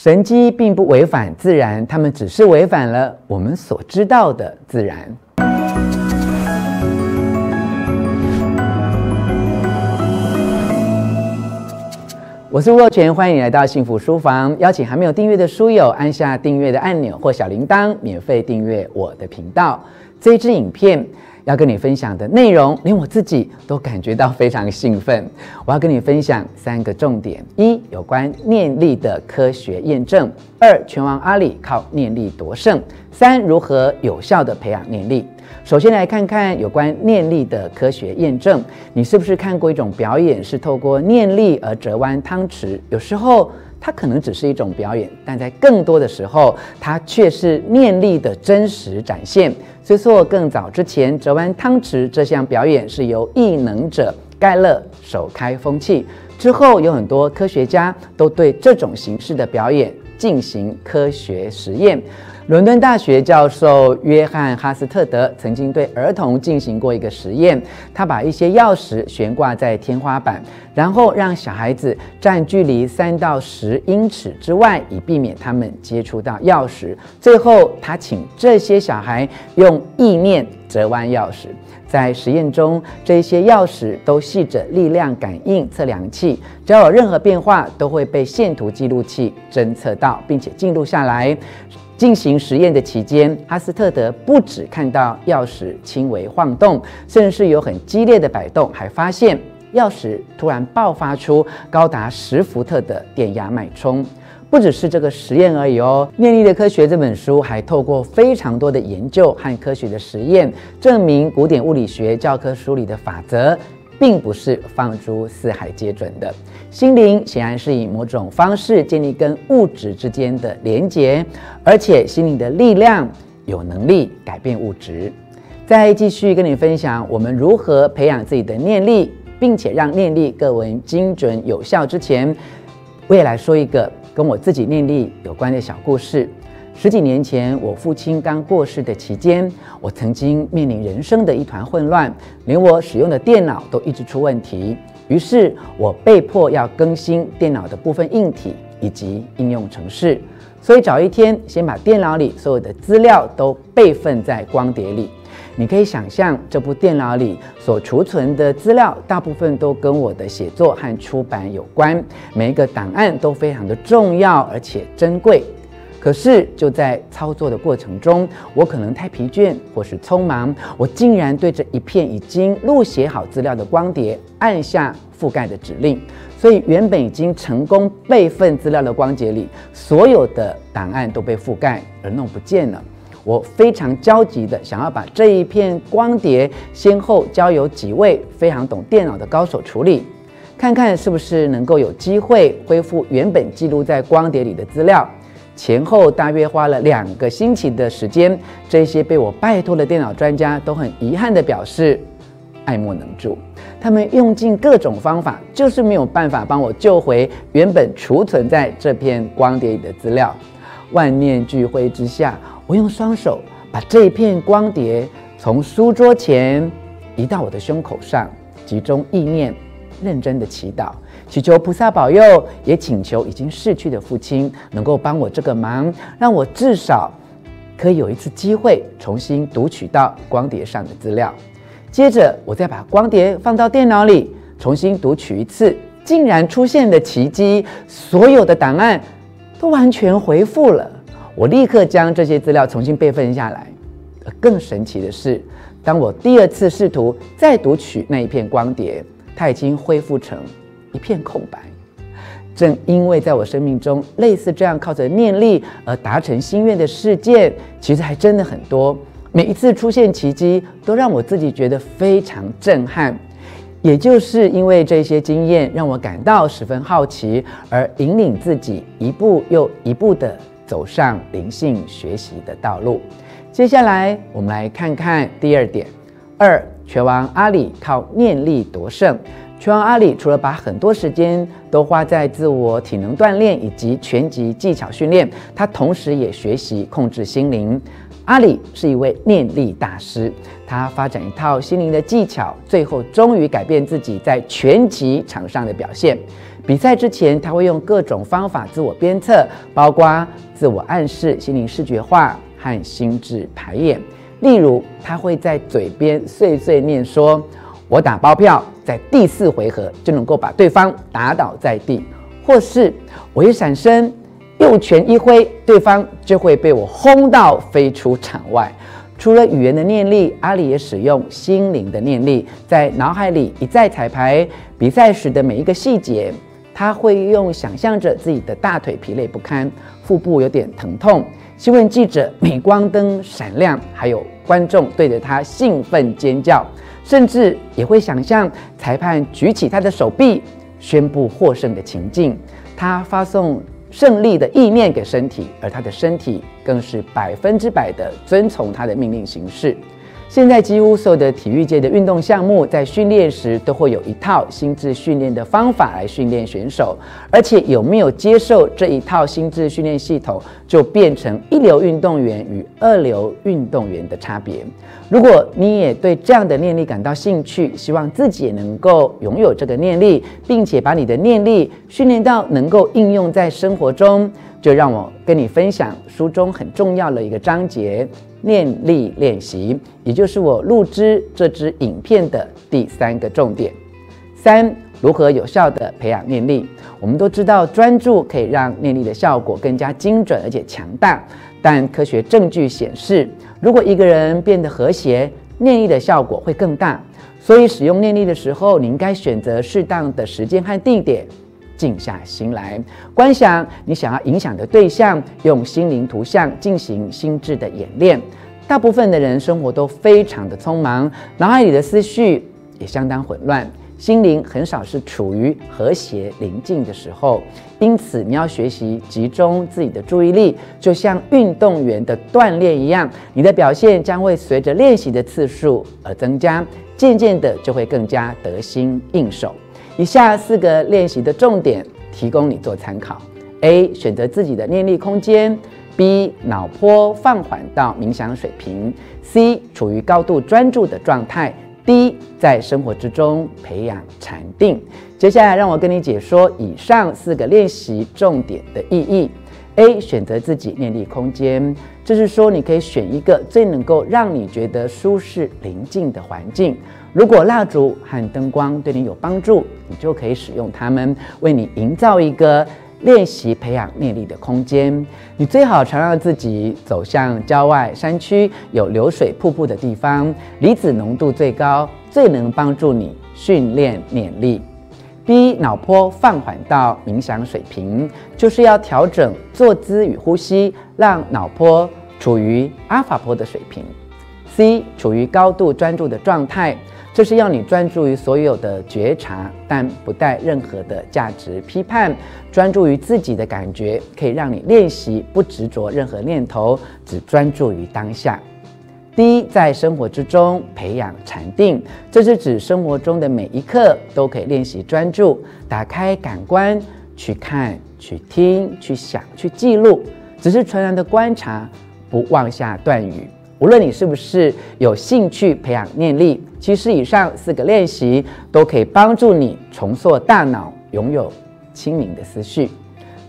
神机并不违反自然，它们只是违反了我们所知道的自然。我是吴若权，欢迎来到幸福书房。邀请还没有订阅的书友按下订阅的按钮或小铃铛，免费订阅我的频道。这支影片。要跟你分享的内容，连我自己都感觉到非常兴奋。我要跟你分享三个重点：一、有关念力的科学验证；二、拳王阿里靠念力夺胜；三、如何有效地培养念力。首先来看看有关念力的科学验证。你是不是看过一种表演，是透过念力而折弯汤匙？有时候它可能只是一种表演，但在更多的时候，它却是念力的真实展现。虽说更早之前，折弯汤匙这项表演是由异能者盖勒首开风气。之后，有很多科学家都对这种形式的表演进行科学实验。伦敦大学教授约翰哈斯特德曾经对儿童进行过一个实验，他把一些钥匙悬挂在天花板，然后让小孩子站距离三到十英尺之外，以避免他们接触到钥匙。最后，他请这些小孩用意念折弯钥匙。在实验中，这些钥匙都系着力量感应测量器，只要有任何变化，都会被线图记录器侦测到，并且记录下来。进行实验的期间，哈斯特德不止看到钥匙轻微晃动，甚至有很激烈的摆动，还发现钥匙突然爆发出高达十伏特的电压脉冲。不只是这个实验而已哦，《念力的科学》这本书还透过非常多的研究和科学的实验，证明古典物理学教科书里的法则。并不是放诸四海皆准的。心灵显然是以某种方式建立跟物质之间的连结，而且心灵的力量有能力改变物质。再继续跟你分享我们如何培养自己的念力，并且让念力更为精准有效之前，我也来说一个跟我自己念力有关的小故事。十几年前，我父亲刚过世的期间，我曾经面临人生的一团混乱，连我使用的电脑都一直出问题。于是，我被迫要更新电脑的部分硬体以及应用程式。所以，找一天先把电脑里所有的资料都备份在光碟里。你可以想象，这部电脑里所储存的资料，大部分都跟我的写作和出版有关，每一个档案都非常的重要而且珍贵。可是就在操作的过程中，我可能太疲倦或是匆忙，我竟然对着一片已经录写好资料的光碟按下覆盖的指令，所以原本已经成功备份资料的光碟里，所有的档案都被覆盖而弄不见了。我非常焦急地想要把这一片光碟先后交由几位非常懂电脑的高手处理，看看是不是能够有机会恢复原本记录在光碟里的资料。前后大约花了两个星期的时间，这些被我拜托的电脑专家都很遗憾地表示爱莫能助。他们用尽各种方法，就是没有办法帮我救回原本储存在这片光碟里的资料。万念俱灰之下，我用双手把这一片光碟从书桌前移到我的胸口上，集中意念，认真的祈祷。祈求菩萨保佑，也请求已经逝去的父亲能够帮我这个忙，让我至少可以有一次机会重新读取到光碟上的资料。接着，我再把光碟放到电脑里重新读取一次，竟然出现的奇迹，所有的档案都完全恢复了。我立刻将这些资料重新备份下来。更神奇的是，当我第二次试图再读取那一片光碟，它已经恢复成。一片空白。正因为在我生命中，类似这样靠着念力而达成心愿的事件，其实还真的很多。每一次出现奇迹，都让我自己觉得非常震撼。也就是因为这些经验，让我感到十分好奇，而引领自己一步又一步的走上灵性学习的道路。接下来，我们来看看第二点：二，拳王阿里靠念力夺胜。拳王阿里除了把很多时间都花在自我体能锻炼以及拳击技巧训练，他同时也学习控制心灵。阿里是一位念力大师，他发展一套心灵的技巧，最后终于改变自己在拳击场上的表现，比赛之前，他会用各种方法自我鞭策，包括自我暗示、心灵视觉化和心智排演。例如，他会在嘴边碎碎念说：“我打包票，在第四回合就能够把对方打倒在地。”或是我一闪身，右拳一挥，对方就会被我轰到飞出场外。除了语言的念力，阿里也使用心灵的念力，在脑海里一再彩排比赛时的每一个细节。他会用想象着自己的大腿疲累不堪，腹部有点疼痛，新闻记者镁光灯闪亮，还有观众对着他兴奋尖叫，甚至也会想象裁判举起他的手臂，宣布获胜的情境。他发送胜利的意念给身体，而他的身体更是百分之百的遵从他的命令行事。现在几乎所有的体育界的运动项目，在训练时都会有一套心智训练的方法来训练选手，而且有没有接受这一套心智训练系统，就变成一流运动员与二流运动员的差别。如果你也对这样的念力感到兴趣，希望自己也能够拥有这个念力，并且把你的念力训练到能够应用在生活中，就让我跟你分享书中很重要的一个章节。念力练习，也就是我录制这支影片的第三个重点。三、如何有效地培养念力？我们都知道，专注可以让念力的效果更加精准而且强大。但科学证据显示，如果一个人变得和谐，念力的效果会更大。所以，使用念力的时候，你应该选择适当的时间和地点。静下心来，观想你想要影响的对象，用心灵图像进行心智的演练。大部分的人生活都非常的匆忙，脑海里的思绪也相当混乱，心灵很少是处于和谐宁静的时候。因此，你要学习集中自己的注意力，就像运动员的锻炼一样，你的表现将会随着练习的次数而增加，渐渐的就会更加得心应手。以下四个练习的重点提供你做参考：A. 选择自己的念力空间；B. 脑波放缓到冥想水平；C. 处于高度专注的状态；D. 在生活之中培养禅定。接下来，让我跟你解说以上四个练习重点的意义。A. 选择自己念力空间，这是说你可以选一个最能够让你觉得舒适宁静的环境。如果蜡烛和灯光对你有帮助，你就可以使用它们，为你营造一个练习培养念力的空间。你最好常让自己走向郊外山区，有流水瀑布的地方，离子浓度最高，最能帮助你训练念力。B 脑波放缓到冥想水平，就是要调整坐姿与呼吸，让脑波处于阿法波的水平。C 处于高度专注的状态。这是要你专注于所有的觉察，但不带任何的价值批判，专注于自己的感觉，可以让你练习不执着任何念头，只专注于当下。第一，在生活之中培养禅定，这是指生活中的每一刻都可以练习专注，打开感官去看、去听、去想、去记录，只是纯然的观察，不妄下断语。无论你是不是有兴趣培养念力，其实以上四个练习都可以帮助你重塑大脑，拥有清明的思绪。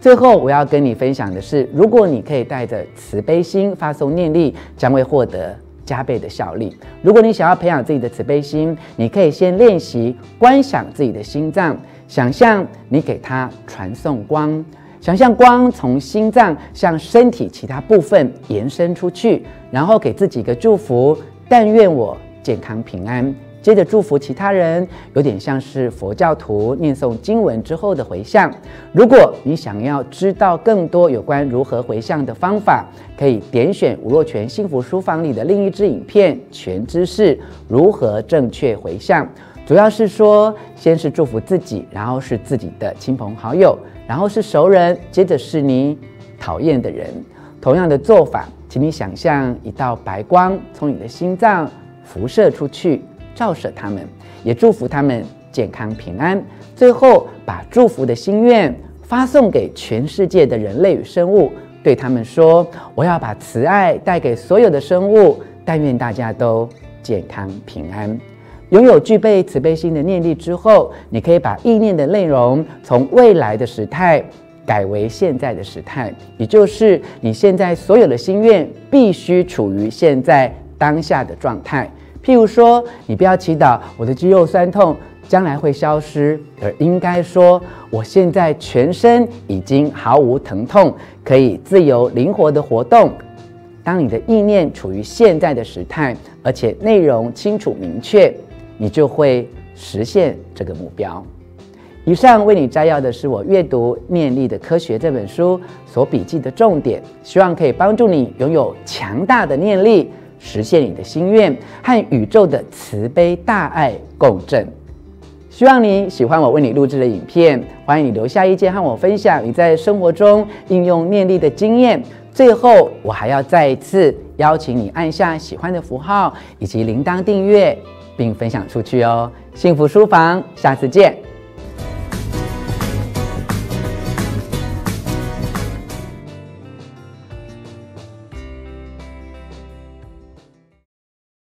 最后，我要跟你分享的是，如果你可以带着慈悲心发送念力，将会获得加倍的效力。如果你想要培养自己的慈悲心，你可以先练习观想自己的心脏，想象你给它传送光。想象光从心脏向身体其他部分延伸出去，然后给自己一个祝福：但愿我健康平安。接着祝福其他人，有点像是佛教徒念诵经文之后的回向。如果你想要知道更多有关如何回向的方法，可以点选吴若泉幸福书房里的另一支影片《全知识如何正确回向》。主要是说，先是祝福自己，然后是自己的亲朋好友。然后是熟人，接着是你讨厌的人。同样的做法，请你想象一道白光从你的心脏辐射出去，照射他们，也祝福他们健康平安。最后，把祝福的心愿发送给全世界的人类与生物，对他们说：“我要把慈爱带给所有的生物，但愿大家都健康平安。”拥有具备慈悲心的念力之后，你可以把意念的内容从未来的时态改为现在的时态，也就是你现在所有的心愿必须处于现在当下的状态。譬如说，你不要祈祷我的肌肉酸痛将来会消失，而应该说我现在全身已经毫无疼痛，可以自由灵活的活动。当你的意念处于现在的时态，而且内容清楚明确，你就会实现这个目标。以上为你摘要的是我阅读《念力的科学》这本书所笔记的重点，希望可以帮助你拥有强大的念力，实现你的心愿和宇宙的慈悲大爱共振。希望你喜欢我为你录制的影片，欢迎你留下意见和我分享你在生活中应用念力的经验。最后，我还要再一次邀请你按下喜欢的符号以及铃铛订阅，并分享出去哦。幸福书房，下次见。